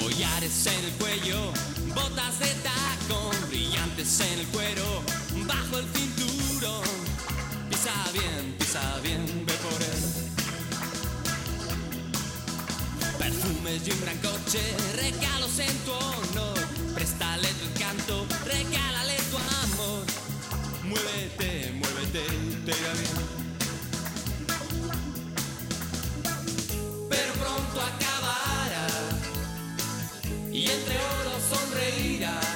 Collares en el cuello, botas de tacón, brillantes en el cuero, bajo el cinturón. Pisa bien, pisa bien, ve por él. Perfumes y un gran coche, regalos en tu honor. Entre oro sonreirás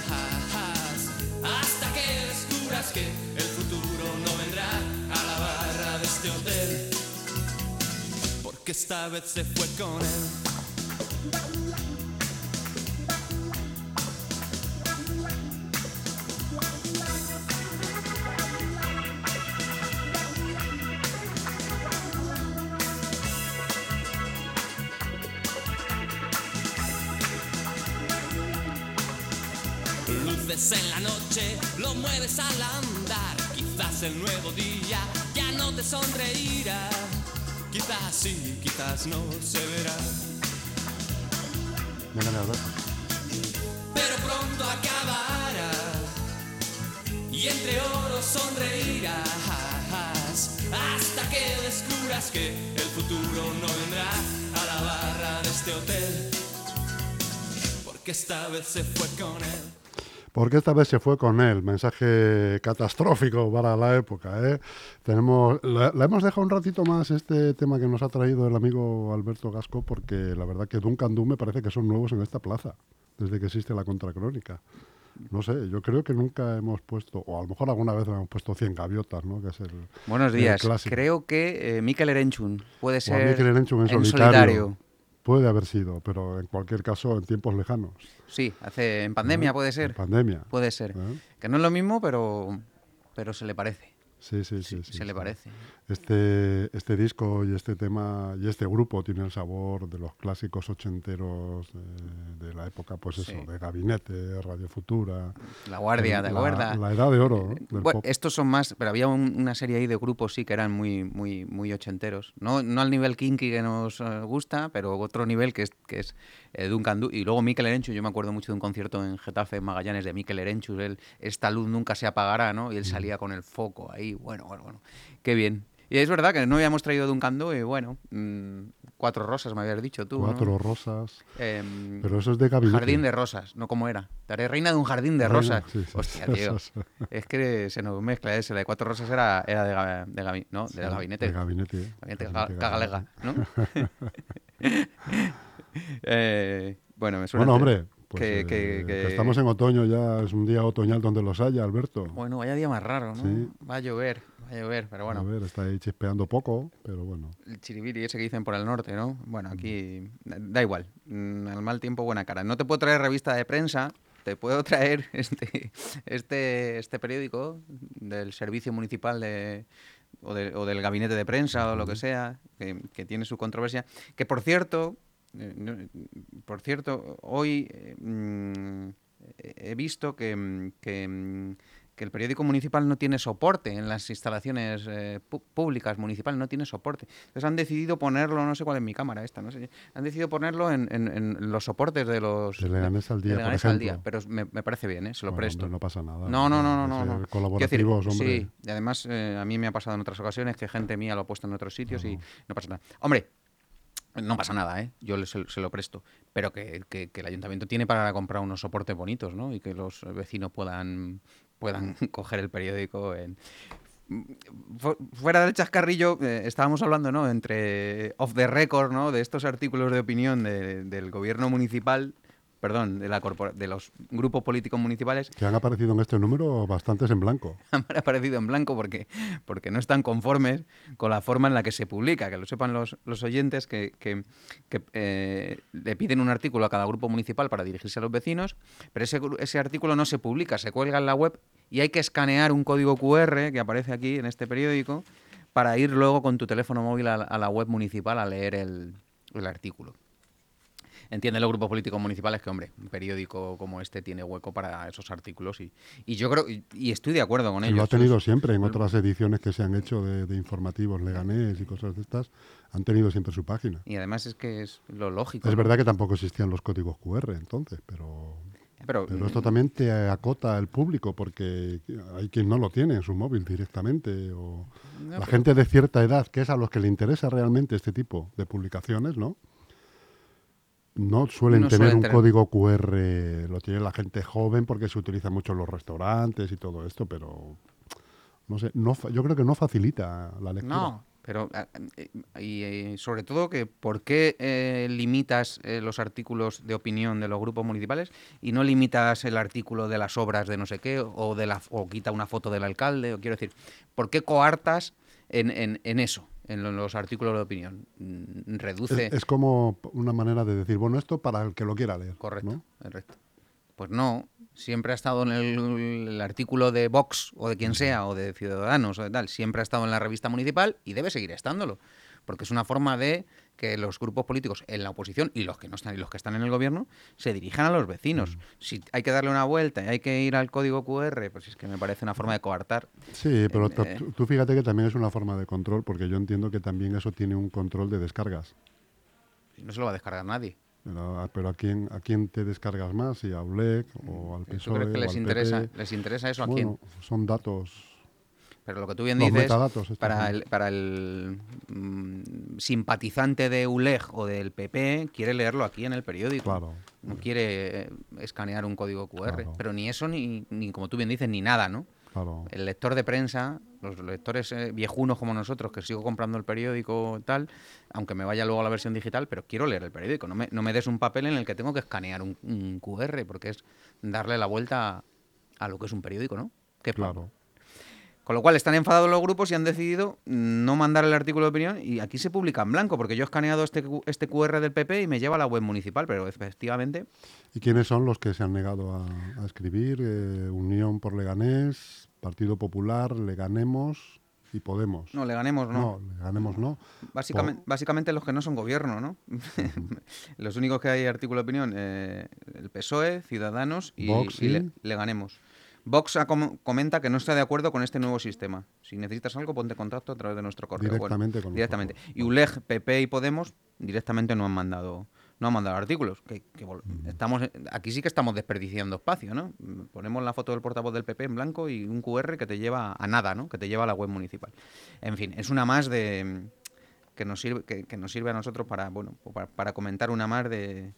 hasta que descubras que el futuro no vendrá a la barra de este hotel. Porque esta vez se fue con él. Luces en la noche, lo mueves al andar. Quizás el nuevo día ya no te sonreirá. Quizás sí, quizás no se verá. Pero pronto acabará y entre oro sonreirás hasta que descubras que el futuro no vendrá a la barra de este hotel. Porque esta vez se fue con él. Porque esta vez se fue con él, mensaje catastrófico para la época. ¿eh? Tenemos, la, la hemos dejado un ratito más este tema que nos ha traído el amigo Alberto Gasco, porque la verdad que Duncan Du me parece que son nuevos en esta plaza, desde que existe la contracrónica. No sé, yo creo que nunca hemos puesto, o a lo mejor alguna vez hemos puesto 100 gaviotas, ¿no? Que es el, Buenos días. Creo que eh, Mikel Erenchun puede O a ser Mikel Erenchun en en solitario. Puede haber sido, pero en cualquier caso en tiempos lejanos. Sí, hace en pandemia ¿no? puede En ser. pandemia. Puede ser. ¿eh? Que no es lo mismo, pero pero se le parece. Sí, sí, sí. sí, se le sí. parece. Este, este disco y este tema y este grupo tiene el sabor de los clásicos ochenteros de, de la época, pues eso, Sí. de Gabinete, Radio Futura. La Guardia, ¿te la? La edad de oro del Bueno, estos son más, pero había un- una serie ahí de grupos sí que eran muy muy muy ochenteros. No, no al nivel kinky que nos eh, gusta, pero otro nivel que es que es eh, Duncan Du y luego Mikel Erenchun, yo me acuerdo mucho de un concierto en Getafe en Magallanes de Mikel Erenchun, él esta luz nunca se apagará, ¿no? Y Mm. él salía con el foco ahí, bueno, bueno, bueno. Qué bien. Y es verdad que no habíamos traído Duncan Du y bueno, mm, cuatro rosas me habías dicho tú, ¿no? Cuatro rosas. Em, Pero eso es de Gabinete. Jardín de rosas, ¿no? ¿Cómo era? Te haré reina de un jardín de Reina, rosas. sí, sí, Hostia, sí, tío. Es que se nos mezcla ese. La de cuatro rosas era, era de, de, ¿no? de gabinete. De Gabinete. Gabinete Gabinete ga- cagalega, ¿no? Eh, bueno, me suena. Bueno, hombre, pues, que- eh, que- que que- estamos en otoño ya, es un día otoñal donde los haya, Alberto. Bueno, vaya día más raro, ¿no? Sí. Va a llover, va a llover, pero A bueno. ver, está ahí chispeando poco, pero bueno. El chiribiri ese que dicen por el norte, ¿no? Bueno, aquí da- igual. Mm, Al mal tiempo, buena cara. No te puedo traer revista de prensa, te puedo traer este, este, este periódico del Servicio Municipal de, o, de- o del Gabinete de Prensa o lo que sea, que, que tiene su controversia. Que por cierto, eh, por cierto, hoy eh, mm, he visto que, mm, que, que el periódico municipal no tiene soporte en las instalaciones eh, públicas municipales, no tiene soporte. Entonces han decidido ponerlo, no sé cuál es mi cámara esta, no sé, han decidido ponerlo en, en- en los soportes de los... De Leganés al de día, por Leganés al día, pero me, me parece bien, ¿eh? se lo Bueno, presto. hombre, no pasa nada. No, no, no, no, no. Colaborativos, decir, hombre. Sí, y además eh, a mí me ha pasado en otras ocasiones que gente mía lo ha puesto en otros sitios y no pasa nada. Hombre, no pasa nada, ¿eh? Yo se, se lo presto. Pero que, que- que el ayuntamiento tiene para comprar unos soportes bonitos, ¿no? Y que los vecinos puedan, puedan coger el periódico en... Fu- Fuera del chascarrillo, eh, estábamos hablando, ¿no? Entre off the record, ¿no? De estos artículos de opinión de- del gobierno municipal, perdón, de, la corpora- de los grupos políticos municipales, Que han aparecido en este número bastantes en blanco. han aparecido en blanco porque, porque no están conformes con la forma en la que se publica. Que lo sepan los, los oyentes que, que- que, eh, le piden un artículo a cada grupo municipal para dirigirse a los vecinos, pero ese, ese artículo no se publica, se cuelga en la web y hay que escanear un código QR que aparece aquí en este periódico para ir luego con tu teléfono móvil a, la- a la web municipal a leer el, el artículo. Entienden los grupos políticos municipales que, hombre, un periódico como este tiene hueco para esos artículos y, y yo creo, y, y estoy de acuerdo con ellos. lo ha tenido siempre en otras ediciones que se han hecho de, de informativos leganés y cosas de estas. Han tenido siempre su página. Y además es que es lo lógico. Es ¿no? verdad que tampoco existían los códigos QR entonces, pero, Pero, pero esto también te acota el público porque hay quien no lo tiene en su móvil directamente o No, la gente de cierta edad, que es a los que le interesa realmente este tipo de publicaciones, ¿no? No suelen No tener suelen un tener. código QR, lo tiene la gente joven porque se utiliza mucho en los restaurantes y todo esto, pero no sé, no, yo creo que no facilita la lectura. No, pero ah, eh, y eh, sobre todo que por qué eh, limitas eh, los artículos de opinión de los grupos municipales y no limitas el artículo de las obras de no sé qué o de la o quita una foto del alcalde o quiero decir, ¿por qué coartas en, en- en eso, en lo- los artículos de opinión? Mm, Reduce Es, es como una manera de decir, bueno, esto para el que lo quiera leer. Correcto, ¿no? correcto. Pues no, siempre ha estado en el, el artículo de Vox o de quien sea, o de Ciudadanos o de tal, siempre ha estado en la revista municipal y debe seguir estándolo, porque es una forma de que los grupos políticos en la oposición y los que no están y los que están en el gobierno se dirijan a los vecinos. Si hay que darle una vuelta y hay que ir al código QR, pues es que me parece una forma de coartar. Sí, pero tú- eh, tú fíjate que también es una forma de control, porque yo entiendo que también eso tiene un control de descargas. No se lo va a descargar nadie. Pero, a- pero ¿a quién, ¿a quién te descargas más? ¿Si a ULEC o al ¿Tú PSOE crees que o les al interesa, PP? les interesa eso a Bueno, quién? son datos. Pero lo que tú bien Los dices, para el, para el mm, simpatizante de ULEG o del PP, quiere leerlo aquí en el periódico. Claro. No quiere eh, escanear un código QR. Claro. Pero ni eso, ni, ni como tú bien dices, ni nada, ¿no? Claro. El lector de prensa, los lectores eh, viejunos como nosotros, que sigo comprando el periódico tal, aunque me vaya luego a la versión digital, pero quiero leer el periódico. No me, no me des un papel en el que tengo que escanear un, un QR, porque es darle la vuelta a lo que es un periódico, ¿no? Que Claro. Con lo cual están enfadados los grupos y han decidido no mandar el artículo de opinión y aquí se publica en blanco, porque yo he escaneado este, este QR del PP y me lleva a la web municipal, pero efectivamente ¿Y quiénes son los que se han negado a, a escribir? Eh, Unión por Leganés, Partido Popular, Leganemos y Podemos. no le ganemos, ¿no? No, Leganemos no. Básicamente, básicamente los que no son gobierno, ¿no? los únicos que hay artículo de opinión, eh, el PSOE, Ciudadanos y, Vox, y le, le ganemos. Vox com- comenta que no está de acuerdo con este nuevo sistema. Si necesitas algo, ponte contacto a través de nuestro correo. Bueno, Directamente con directamente. Y ULEG, PP y Podemos directamente no han mandado no han mandado artículos. Que, que vol- estamos aquí sí que estamos desperdiciando espacio, ¿no? Mm, Ponemos la foto del portavoz del PP en blanco y un QR que te lleva a nada, ¿no? Que te lleva a la web municipal. En fin, es una más de que nos sirve que, que nos sirve a nosotros para bueno para, para comentar una más de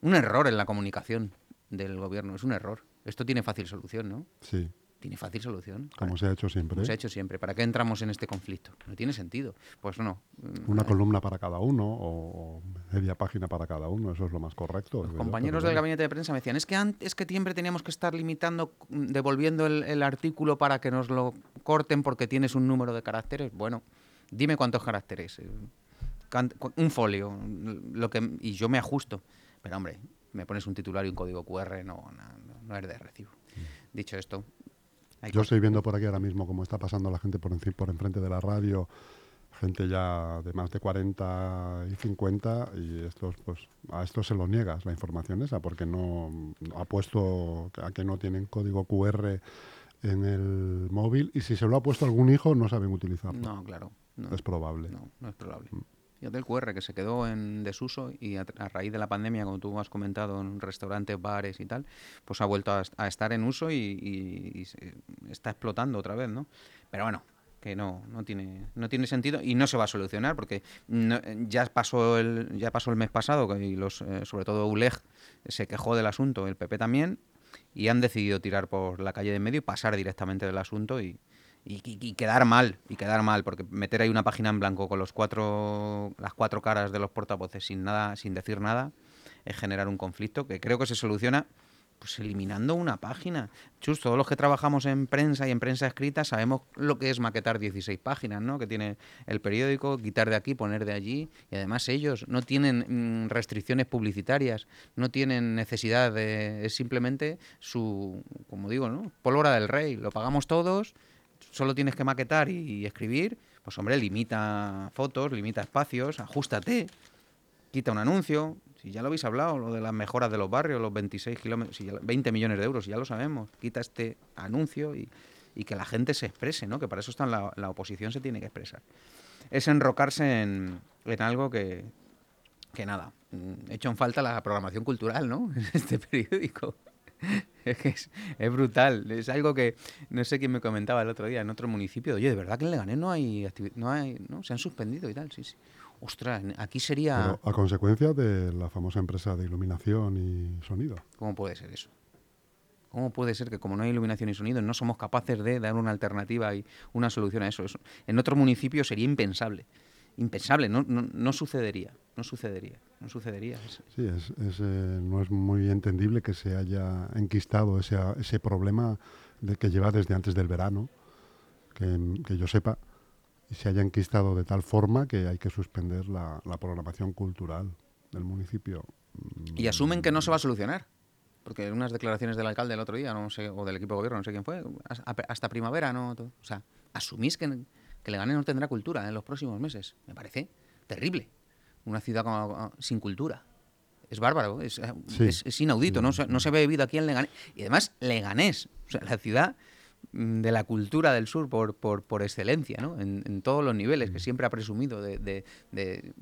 un error en la comunicación del gobierno. Es un error. Esto tiene fácil solución, ¿no? Sí, Tiene fácil solución. como se ha hecho siempre. Como se ha hecho siempre. ¿Para qué entramos en este conflicto? No tiene sentido. Pues no. Una columna para cada uno o, media página para cada uno, eso es lo más correcto. Los compañeros del gabinete de prensa me decían, es que antes es que siempre teníamos que estar limitando, mm, devolviendo el, el artículo para que nos lo corten porque tienes un número de caracteres. Bueno, dime cuántos caracteres. eh, Un folio, mm, lo que y yo me ajusto. Pero hombre, me pones un titular y un código QR, no, no, es de recibo. Dicho esto, hay Yo estoy viendo por aquí ahora mismo cómo está pasando la gente por, enci- por enfrente de la radio, gente ya de más de 40 y 50, y estos, pues, a estos se lo niegas la información esa, porque no ha puesto a que no tienen código QR en el móvil, y si se lo ha puesto algún hijo, no saben utilizarlo. No, claro. No, Es probable. no, no es probable. Fíjate el QR que se quedó en desuso y a, raíz de la pandemia, como tú has comentado, en restaurantes, bares y tal, pues ha vuelto a, est- a estar en uso y, está explotando otra vez, ¿no? Pero bueno, que no, no tiene, no tiene sentido y no se va a solucionar porque no- ya pasó el, ya pasó el mes pasado y los, eh, sobre todo ULEG se quejó del asunto, el PP también, y han decidido tirar por la calle de medio y pasar directamente del asunto y, y, y- quedar mal, y quedar mal, porque meter ahí una página en blanco con los cuatro, las cuatro caras de los portavoces sin nada, sin decir nada, es generar un conflicto que creo que se soluciona pues eliminando una página. Chus, todos los que trabajamos en prensa y en prensa escrita sabemos lo que es maquetar 16 páginas, ¿no? Que tiene el periódico, quitar de aquí, poner de allí. Y además ellos no tienen mm, restricciones publicitarias, no tienen necesidad de... Es simplemente su, como digo, ¿no? Pólvora del rey. Lo pagamos todos, solo tienes que maquetar y, escribir. Pues hombre, limita fotos, limita espacios, ajustate, quita un anuncio. Si Si ya lo habéis hablado, lo de las mejoras de los barrios, los 26 kilómetros, si 20 millones de euros, ya lo sabemos. Quita este anuncio y, que la gente se exprese, ¿no? Que para eso está la, oposición, se tiene que expresar. Es enrocarse en, algo que, que nada, mm, hecho en falta la programación cultural, ¿no? En este periódico. es, es, brutal. Es algo que no sé quién me comentaba el otro día en otro municipio. Oye, de verdad que en Leganés no hay no hay, ¿no? Se han suspendido y tal, sí, sí. Ostras, aquí sería. a consecuencia de la famosa empresa de iluminación y sonido. ¿Cómo puede ser eso? ¿Cómo puede ser que como no hay iluminación y sonido no somos capaces de dar una alternativa y una solución a eso? eso en otro municipio sería impensable impensable, no, no, no, sucedería, no sucedería, no sucedería. Sí, es, eh, no es muy entendible que se haya enquistado ese, ese problema de que lleva desde antes del verano, que, yo sepa, y se haya enquistado de tal forma que hay que suspender la, programación cultural del municipio. Y asumen que no se va a solucionar. Porque en unas declaraciones del alcalde el otro día, no sé, o del equipo de gobierno, no sé quién fue, hasta primavera, ¿no? O sea, asumís que, que Leganés no tendrá cultura en los próximos meses. Me parece terrible. Una ciudad sin cultura. Es bárbaro, es, inaudito, no, no, se ve vida aquí en Leganés. Y además, Leganés, o sea, la ciudad de la cultura del sur por, por, por excelencia, ¿no? En, todos los niveles, que mm. siempre ha presumido de,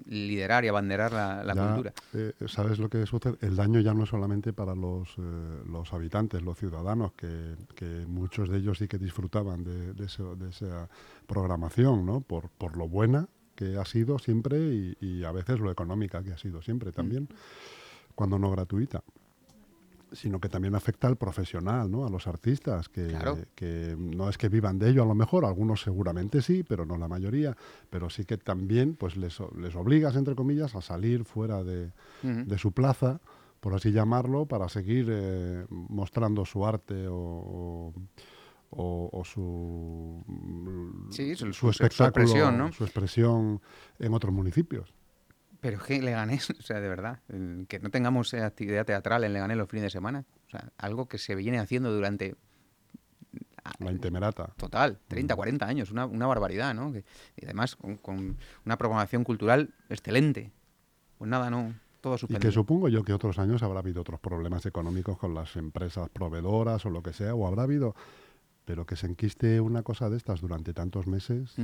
liderar y abanderar la, cultura. Eh, ¿Sabes lo que sucede? El daño ya no es solamente para los, eh, los habitantes, los ciudadanos, que, que, muchos de ellos sí que disfrutaban de, de esa programación, ¿no? Por, por lo buena que ha sido siempre y, a veces lo económica que ha sido siempre también, mm. cuando no gratuita sino que también afecta al profesional, ¿no? a los artistas, que, que, no es que vivan de ello a lo mejor, algunos seguramente sí, pero no la mayoría, pero sí que también pues les, les obligas, entre comillas, a salir fuera de, de su plaza, por así llamarlo, para seguir eh, mostrando su arte o, o, su, su, espectáculo, su expresión en otros municipios. Pero es que Leganés, o sea, de verdad, que no tengamos actividad teatral en Leganés los fines de semana, o sea, algo que se viene haciendo durante... La intemerata. Total, 30, 40 años, una, barbaridad, ¿no? y además con, una programación cultural excelente. Pues nada, no, todo suspendido. Y que supongo yo que otros años habrá habido otros problemas económicos con las empresas proveedoras o lo que sea, o habrá habido, pero que se enquiste una cosa de estas durante tantos meses...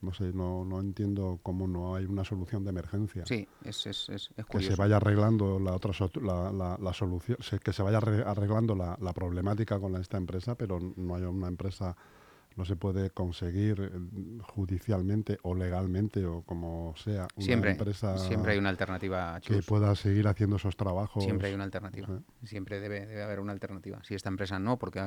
No sé, no, no entiendo cómo no hay una solución de emergencia. Sí, es, es, es, Que se vaya arreglando la otra la, la, la solución, que se vaya arreglando la, la problemática con esta empresa, pero no hay una empresa no se puede conseguir eh, judicialmente o legalmente o como sea una siempre, empresa siempre hay una alternativa que pueda seguir haciendo esos trabajos. Siempre hay una alternativa. Siempre debe, debe, haber una alternativa. Si esta empresa no porque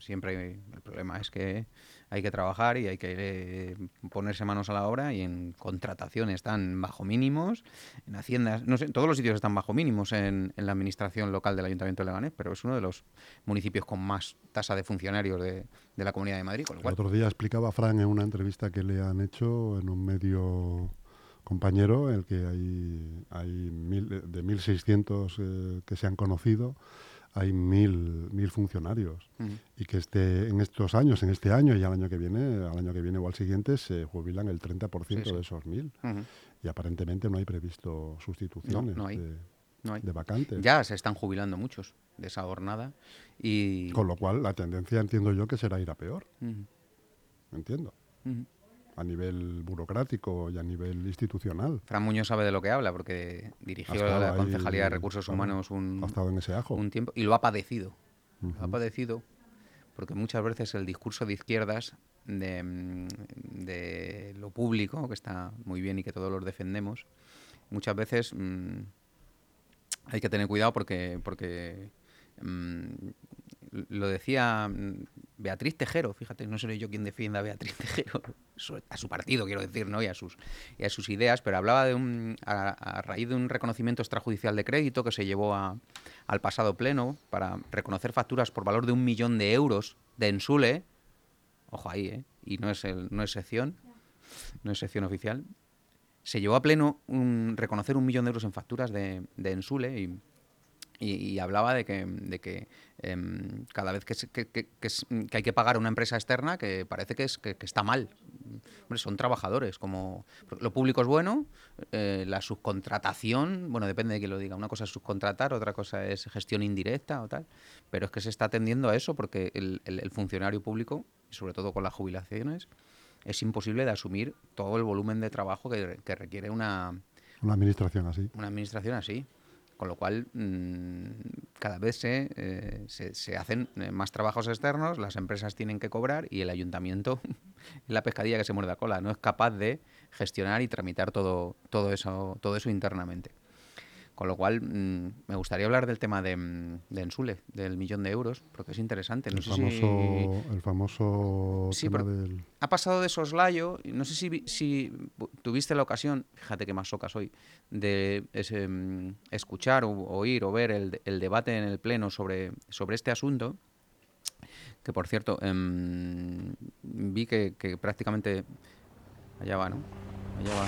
siempre hay, el problema es que hay que trabajar y hay que eh, ponerse manos a la obra y en contratación están bajo mínimos, en haciendas, no sé, todos los sitios están bajo mínimos en, la administración local del Ayuntamiento de Leganés, pero es uno de los municipios con más tasa de funcionarios de, la Comunidad de Madrid. El otro día explicaba Fran en una entrevista que le han hecho en un medio compañero, en el que hay, hay mil, de 1.600 eh, que se han conocido, hay mil, mil funcionarios y que este, en estos años, en este año y al año que viene, al año que viene o al siguiente, se jubilan el 30% de esos mil. Y aparentemente no hay previsto sustituciones De, vacantes. Ya se están jubilando muchos de esa jornada. Y... Con lo cual, la tendencia entiendo yo que será ir a peor. Entiendo a nivel burocrático y a nivel institucional. Fran Muñoz sabe de lo que habla porque dirigió la Concejalía de Recursos Humanos un, en ese ajo. un tiempo y lo ha padecido. Lo ha padecido porque muchas veces el discurso de izquierdas de, mm, de, lo público, que está muy bien y que todos los defendemos, muchas veces mm, hay que tener cuidado porque, porque mm, lo decía Beatriz Tejero, fíjate, no soy yo quien defienda a Beatriz Tejero, a su partido, quiero decir, ¿no? y, a sus, a sus ideas, pero hablaba de un, a, raíz de un reconocimiento extrajudicial de crédito que se llevó al pasado pleno para reconocer facturas por valor de un millón de euros de Ensule, ojo ahí, ¿eh? y no es, el, no es sección, no es sección oficial, se llevó a pleno reconocer un millón de euros en facturas de, de Ensule y y, y hablaba de que, de que em, cada vez que, que- que- hay que pagar a una empresa externa, que parece que, es, que, está mal. Hombre, son trabajadores, como lo público es bueno, eh, la subcontratación, bueno, depende de quién lo diga. Una cosa es subcontratar, otra cosa es gestión indirecta o tal, pero es que se está tendiendo a eso porque el, el- el funcionario público, sobre todo con las jubilaciones, es imposible de asumir todo el volumen de trabajo que, que requiere una, Una administración así. una administración así. Con lo cual, mm, cada vez se, eh, se, hacen eh, más trabajos externos, las empresas tienen que cobrar y el ayuntamiento la pescadilla que se muerde la cola. No es capaz de gestionar y tramitar todo, todo, eso, todo eso internamente. Con lo cual, mm, me gustaría hablar del tema de, mm, de Ensule, del millón de euros, porque es interesante. No el, sé famoso, si el famoso Sí, tema pero- del... ha pasado de soslayo, no sé si, tuviste la ocasión, fíjate que más soca soy, de ese, mm, escuchar o oír o ver el, de- el debate en el Pleno sobre, sobre este asunto, que por cierto, em, vi que, que prácticamente... Allá va, ¿no? Allá va.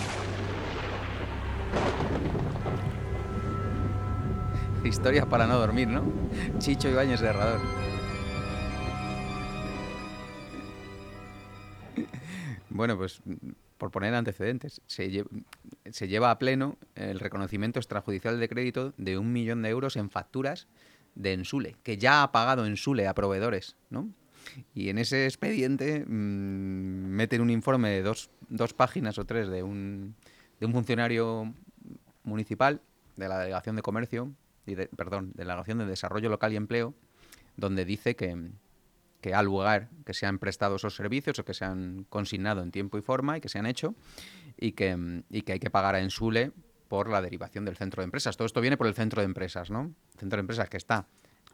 Historias para no dormir, ¿no? Chicho Ibáñez de Herrador. Bueno, pues por poner antecedentes, se, lle- se lleva a pleno el reconocimiento extrajudicial de crédito de un millón de euros en facturas de Ensule, que ya ha pagado Ensule a proveedores, ¿no? Y en ese expediente mm, meten un informe de dos, dos páginas o tres de un, de un funcionario municipal de la Delegación de Comercio, de, perdón, Delegación de Desarrollo Local y Empleo, donde dice que, que al lugar que se han prestado esos servicios o que se han consignado en tiempo y forma y que se han hecho y que, y que hay que pagar a Ensule por la derivación del centro de empresas. Todo esto viene por el centro de empresas, ¿no? Centro de empresas que está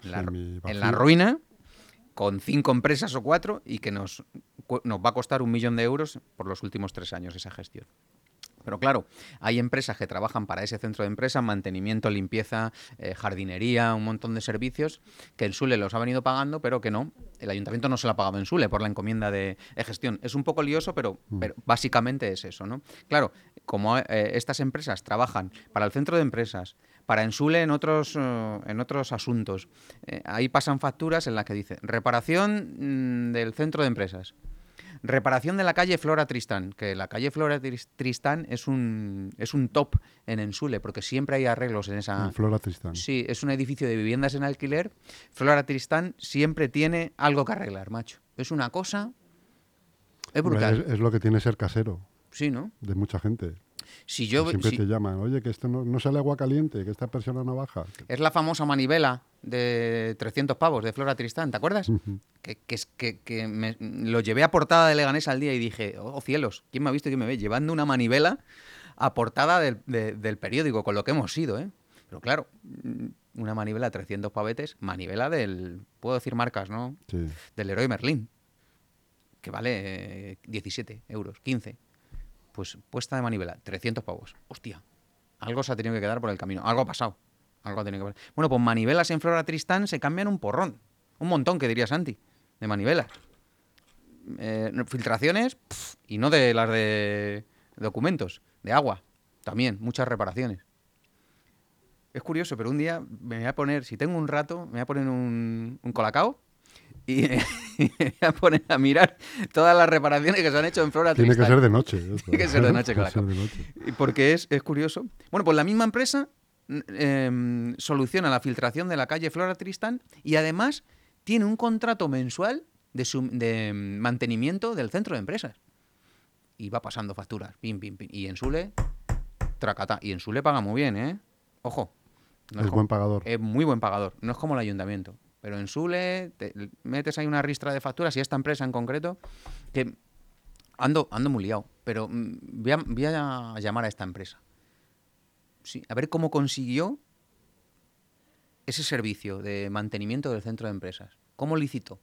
en la, en la ruina, con cinco empresas o cuatro y que nos, nos va a costar un millón de euros por los últimos tres años esa gestión. Pero claro, hay empresas que trabajan para ese centro de empresa, mantenimiento, limpieza, eh, jardinería, un montón de servicios que en Sule los ha venido pagando, pero que no, el ayuntamiento no se lo ha pagado en Sule por la encomienda de, de gestión. Es un poco lioso, pero, pero básicamente es eso, ¿no? Claro, como eh, estas empresas trabajan para el centro de empresas, para Ensule en otros, eh, en otros asuntos, eh, ahí pasan facturas en las que dice reparación mm, del centro de empresas. Reparación de la calle Flora Tristán, que la calle Flora Tris- Tristán es un, es un top en Ensule, porque siempre hay arreglos en esa... en Flora Tristán. Sí, es un edificio de viviendas en alquiler. Flora Tristán siempre tiene algo que arreglar, macho. Es una cosa... Es brutal. Es, es lo que tiene ser casero Sí, ¿no? de mucha gente. Si yo... Siempre si- te llaman, oye, que esto no, no sale agua caliente, que esta persona no baja. Es la famosa manivela de 300 pavos de Flora Tristán, ¿te acuerdas? que, que, que, que me- lo llevé a portada de Leganés al día y dije, oh cielos, ¿quién me ha visto y quién me ve? Llevando una manivela a portada del, de- del periódico, con lo que hemos sido, ¿eh? Pero claro, mm, una manivela 300 pavetes, manivela del, puedo decir marcas, ¿no? Sí. Del Leroy Merlin, que vale eh, 17 euros, 15. Pues puesta de manivela, 300 pavos. Hostia, algo se ha tenido que quedar por el camino, algo ha pasado. Algo ha tenido que pasar. Bueno, pues manivelas en Flora Tristán se cambian un porrón. Un montón, que diría Santi, de manivelas. Eh, filtraciones, y no de las de documentos, de agua. También, muchas reparaciones. Es curioso, pero un día me voy a poner, si tengo un rato, me voy a poner un, un colacao y me voy a poner a mirar todas las reparaciones que se han hecho en Flora Tiene que ser de noche. esto. Tiene que ser de noche, claro. de noche. Y Porque es, es curioso. Bueno, pues la misma empresa em, soluciona la filtración de la calle Flora Tristán y además tiene un contrato mensual de, mm, mantenimiento del centro de empresas. Y va pasando facturas. Pim, pim, pim. Y en Sule, tracata. Y en Sule paga muy bien, ¿eh? Ojo. no Es como- buen pagador. es muy buen pagador. No es como el ayuntamiento. Pero en Sule te metes ahí una ristra de facturas y esta empresa en concreto, que ando, ando muy liado. Pero mm, voy a, voy a llamar a esta empresa. Sí, a ver cómo consiguió ese servicio de mantenimiento del centro de empresas. ¿Cómo licitó?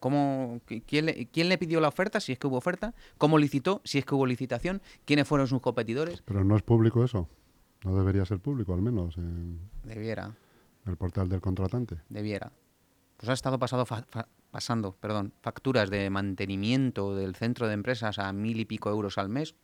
¿Cómo, qui- quién, le, quién le pidió la oferta, si es que hubo oferta? ¿Cómo licitó, si es que hubo licitación? ¿Quiénes fueron sus competidores? Pero no es público eso. No debería ser público, al menos, en Debiera. El portal del contratante. debiera. Pues ha estado pasando perdón, facturas de mantenimiento del centro de empresas a mil y pico euros al mes,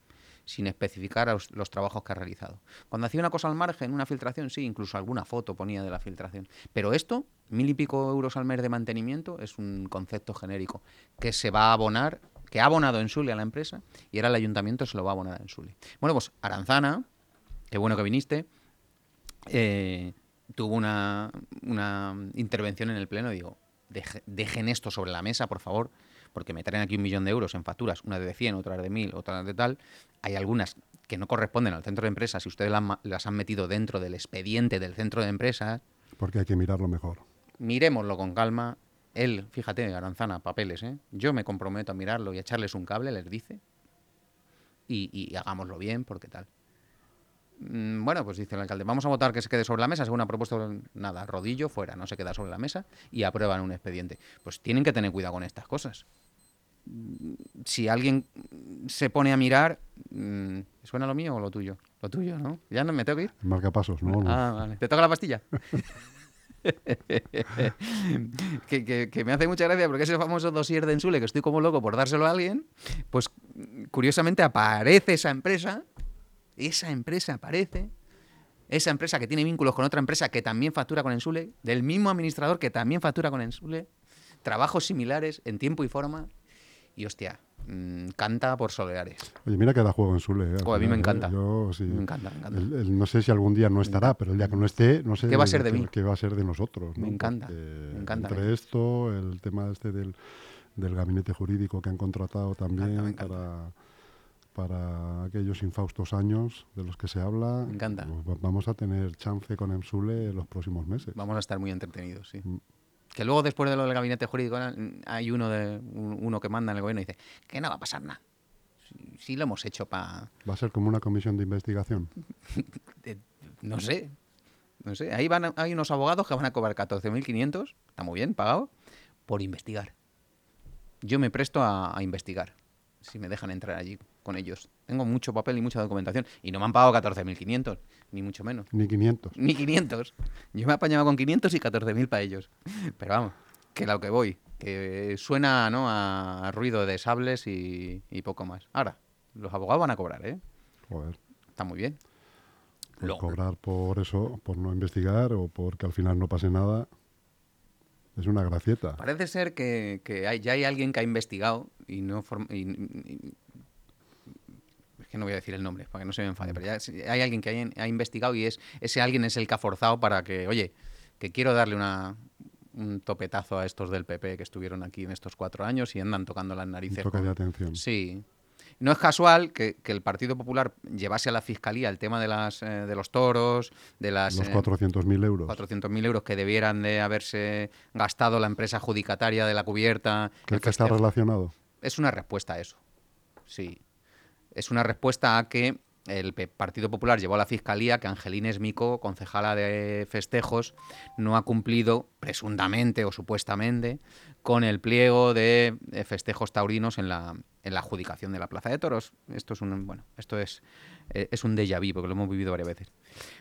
sin especificar los, los trabajos que ha realizado. Cuando hacía una cosa al margen, una filtración, sí, incluso alguna foto ponía de la filtración. Pero esto, mil y pico euros al mes de mantenimiento, es un concepto genérico que se va a abonar, que ha abonado en Sule a la empresa y ahora el ayuntamiento se lo va a abonar en Sule. Bueno, pues Aranzana, qué bueno que viniste, eh, tuvo una, una intervención en el pleno y digo, "Deje- dejen esto sobre la mesa, por favor, porque me traen aquí un millón de euros en facturas, una de 100, otra de 1000, otra de tal. Hay algunas que no corresponden al centro de empresas si ustedes las, han metido dentro del expediente del centro de empresas. Porque hay que mirarlo mejor. Miremoslo con calma. Él, fíjate, Aranzana, papeles, ¿eh? Yo me comprometo a mirarlo y a echarles un cable, les dice. Y, y hagámoslo bien, porque tal. Mm, Bueno, pues dice el alcalde, vamos a votar que se quede sobre la mesa, según ha propuesto, nada, rodillo fuera, no se queda sobre la mesa y aprueban un expediente. Pues tienen que tener cuidado con estas cosas. Mm, Si alguien se pone a mirar, mm, ¿suena lo mío o lo tuyo? Lo tuyo, ¿no? Ya no me tengo que ir. Marcapasos, ¿no? Ah, vale. ¿Te toca la pastilla? que, que- que me hace mucha gracia porque ese famoso dossier de Ensule, que estoy como loco por dárselo a alguien, pues curiosamente aparece esa empresa, esa empresa aparece, esa empresa que tiene vínculos con otra empresa que también factura con Ensule, del mismo administrador que también factura con Ensule, trabajos similares en tiempo y forma, y hostia, mm, canta por soleares. Oye, mira que da juego en Sule. ¿eh? A mí me ¿eh? encanta. Yo, sí. Me encanta, me encanta. El- el- no sé si algún día no estará, pero el día que no esté, no sé ¿Qué va a ser de mí? qué va a ser de nosotros. Me ¿no? encanta, Porque me encanta. Entre esto, el tema este del, del gabinete jurídico que han contratado también encanta, me encanta. para para aquellos infaustos años de los que se habla, Me encanta. pues va- vamos a tener chance con Emsule en los próximos meses. Vamos a estar muy entretenidos, sí. Mm. Que luego, después de lo del gabinete jurídico, hay uno, de, un- uno que manda en el gobierno y dice que no va a pasar nada. Sí, sí lo hemos hecho para... Va a ser como una comisión de investigación. no sé. No sé. Ahí van, a- hay unos abogados que van a cobrar 14.500, está muy bien, pagado, por investigar. Yo me presto a, a investigar, si me dejan entrar allí con ellos. Tengo mucho papel y mucha documentación. Y no me han pagado 14.500, ni mucho menos. Ni 500. Ni 500. Yo me he apañado con 500 y 14.000 para ellos. Pero vamos, que lo que voy, que suena ¿no? a, ruido de sables y, y poco más. Ahora, los abogados van a cobrar, ¿eh? Joder. Está muy bien. Cobrar por eso, por no investigar o porque al final no pase nada, es una gracieta. Parece ser que, que hay- ya hay alguien que ha investigado y no y- y- es que no voy a decir el nombre para que no se me enfade, pero ya hay alguien que ha, ha investigado y es ese alguien es el que ha forzado para que, oye, que quiero darle una un topetazo a estos del PP que estuvieron aquí en estos cuatro años y andan tocando las Un narices. toque de atención. Sí. No es casual que, que el Partido Popular llevase a la Fiscalía el tema de, las, eh, de los toros, de las... Los eh, 400.000 euros. 400.000 euros que debieran de haberse gastado la empresa adjudicataria de la cubierta. ¿Crees que está festejo. relacionado? Es una respuesta a eso. Sí. Es una respuesta a que el Partido Popular llevó a la Fiscalía que Angelines Mico, concejala de festejos, no ha cumplido, presuntamente o supuestamente, con el pliego de eh, festejos taurinos en la, en la adjudicación de la Plaza de Toros. Esto es un, bueno, esto es, eh, es un déjà vu, porque lo hemos vivido varias veces.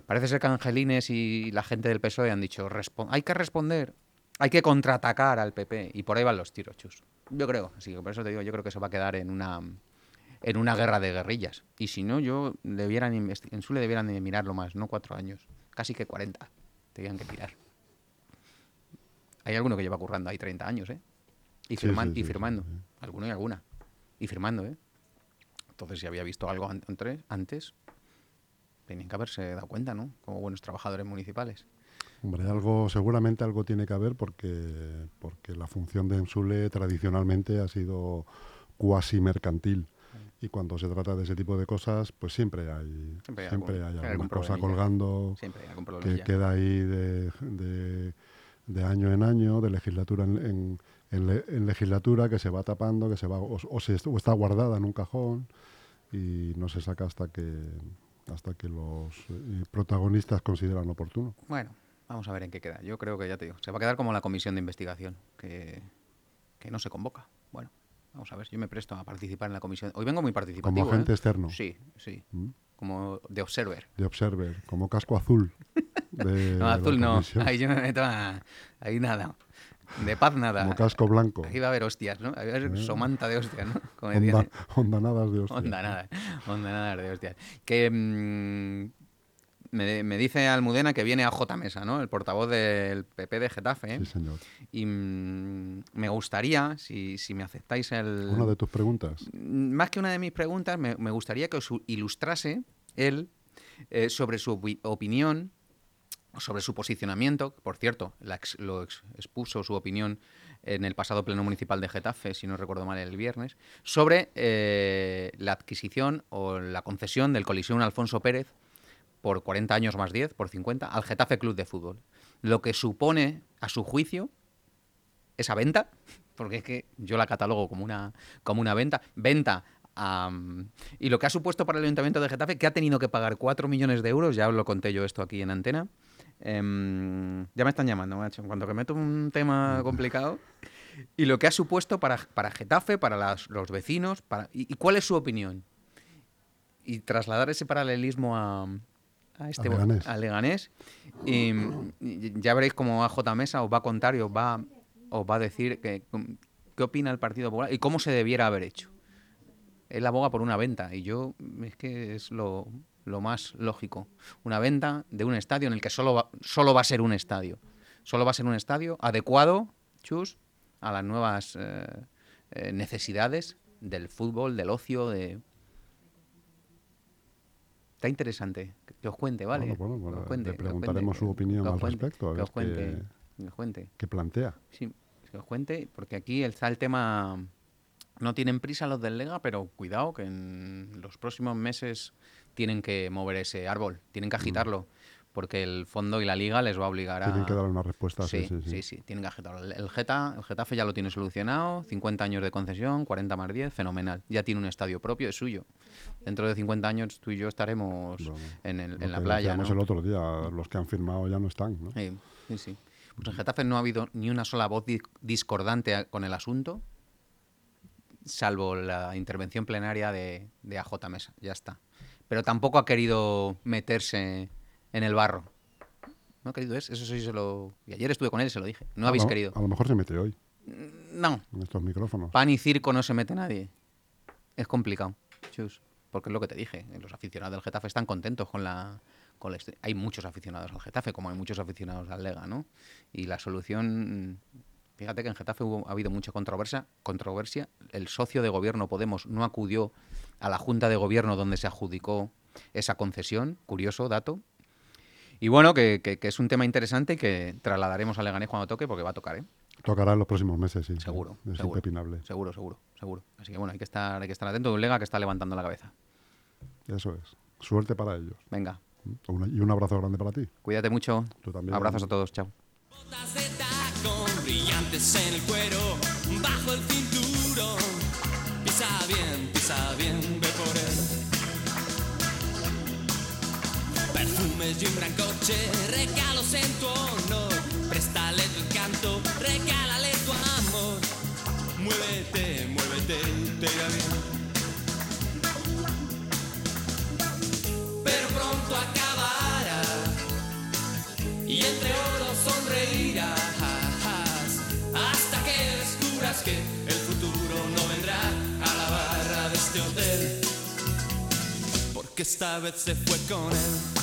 Parece ser que Angelines y la gente del PSOE han dicho, "Respo- hay que responder, hay que contraatacar al PP, y por ahí van los tiros, chus. Yo creo, así que por eso te digo, yo creo que eso va a quedar en una en una guerra de guerrillas. Y si no, yo debieran en Sule debieran de mirarlo más, no cuatro años, casi que 40 tenían que mirar. Hay alguno que lleva currando ahí 30 años, ¿eh? Y, Sí, firman- sí, y firmando. Alguno y alguna. Y firmando, ¿eh? Entonces, si había visto algo antes, tenían que haberse dado cuenta, ¿no? Como buenos trabajadores municipales. Hombre, algo, seguramente algo tiene que haber porque, porque la función de Emsule tradicionalmente ha sido cuasi mercantil. Y cuando se trata de ese tipo de cosas, pues siempre hay, Siempre hay siempre algún- hay hay alguna algún cosa colgando Siempre hay algún que queda ahí de, de- de año en año, de legislatura en, en- en le- en legislatura, que se va tapando, que se va o, o se, o está guardada en un cajón y no se saca hasta que hasta que los eh, protagonistas consideran oportuno. Bueno, vamos a ver en qué queda. Yo creo que ya te digo, se va a quedar como la comisión de investigación, que, que no se convoca. Bueno, vamos a ver, yo me presto a participar en la comisión. Hoy vengo muy participativo. Como agente ¿eh? externo. Sí, sí, ¿Mm? como de observer. de Observer, como casco azul. De No, azul no, ahí yo me meto a... Ahí nada. De paz nada. Como casco blanco. Aquí va a haber hostias, ¿no? Va a haber somanta de hostias, ¿no? Como Onda, ondanadas de hostia. Onda ondanadas de hostias. Que mm, me, me dice Almudena que viene a J Mesa, ¿no? El portavoz del PP de Getafe. Sí, señor. Y mm, me gustaría, si, si me aceptáis el... Una de tus preguntas. Más que una de mis preguntas, me, me gustaría que os ilustrase él eh, sobre su opi- opinión, sobre su posicionamiento. Por cierto, lo ex- expuso su opinión en el pasado Pleno Municipal de Getafe, si no recuerdo mal, el viernes, sobre eh, la adquisición o la concesión del colisión Alfonso Pérez por 40 años más 10, por 50, al Getafe Club de Fútbol. Lo que supone, a su juicio, esa venta, porque es que yo la catalogo como una, como una venta, venta y lo que ha supuesto para el Ayuntamiento de Getafe, que ha tenido que pagar 4 millones de euros, ya os lo conté yo esto aquí en antena. Em, ya me están llamando, macho, en cuanto que meto un tema complicado. Y lo que ha supuesto para, para Getafe, para las- los vecinos, para, y, y cuál es su opinión? Y trasladar ese paralelismo a, a este A Leganés. a Leganés. Y, y ya veréis cómo AJ Mesa os va a contar y os va, os va a decir que, qué opina el Partido Popular y cómo se debiera haber hecho. Él aboga por una venta y yo es que es lo, lo más lógico. Una venta de un estadio en el que solo va, solo va a ser un estadio. Solo va a ser un estadio adecuado, chus, a las nuevas eh, eh, necesidades del fútbol, del ocio, de... Está interesante. Que os cuente, ¿vale? Bueno, bueno, bueno, Que os cuente, le preguntaremos cuente, su opinión al cuente, respecto, a Que os cuente, qué- que os cuente. que plantea. Sí, que os cuente, porque aquí está el tema. No tienen prisa los del Lega, pero cuidado que en los próximos meses tienen que mover ese árbol, tienen que agitarlo, porque el fondo y la liga les va a obligar a. Tienen que dar una respuesta. Sí, Sí, sí, sí. sí, tienen que agitarlo. El, Geta, el Getafe ya lo tiene solucionado, 50 años de concesión, 40 más 10, fenomenal. Ya tiene un estadio propio, es suyo. Dentro de 50 años tú y yo estaremos Bueno, en, el- Lo en la playa. ¿no? el otro día, los que han firmado ya no están, ¿no? Sí, sí, sí. Pues en Getafe no ha habido ni una sola voz di- discordante con el asunto, salvo la intervención plenaria de, de AJ Mesa, ya está. Pero tampoco ha querido meterse en el barro. No ha querido eso, eso sí se lo... Y ayer estuve con él y se lo dije. No A habéis lo- querido. A lo mejor se mete hoy, No, en estos micrófonos. pan y circo no se mete nadie. Es complicado, chus. Porque es lo que te dije. Los aficionados del Getafe están contentos con la. Hay muchos aficionados al Getafe, como hay muchos aficionados al Lega, ¿no? Y la solución. Fíjate que en Getafe hubo- ha habido mucha controversia. controversia. El socio de gobierno Podemos no acudió a la junta de gobierno donde se adjudicó esa concesión. Curioso dato. Y bueno, que, que- que es un tema interesante y que trasladaremos a Leganés cuando toque, porque va a tocar, ¿eh? Tocará en los próximos meses, sí. Seguro, Es seguro. impepinable. Seguro, seguro, seguro. Así que bueno, hay que estar, hay que estar atento de un Lega que está levantando la cabeza. Eso es. Suerte para ellos. Venga, y un abrazo grande para ti. cuídate mucho. Tú también. Abrazos a todos, chao. Botas de tacón brillantes en el cuero, bajo el cinturón. Pisa bien, pisa bien, Perfumes y un gran coche, regalos en tu honor. Préstale tu encanto, regálale tu amor. Muévete, muévete, te irá bien. Pero pronto acabará y entre oro sonreirás hasta que descubras que el futuro no vendrá a la barra de este hotel porque esta vez se fue con él.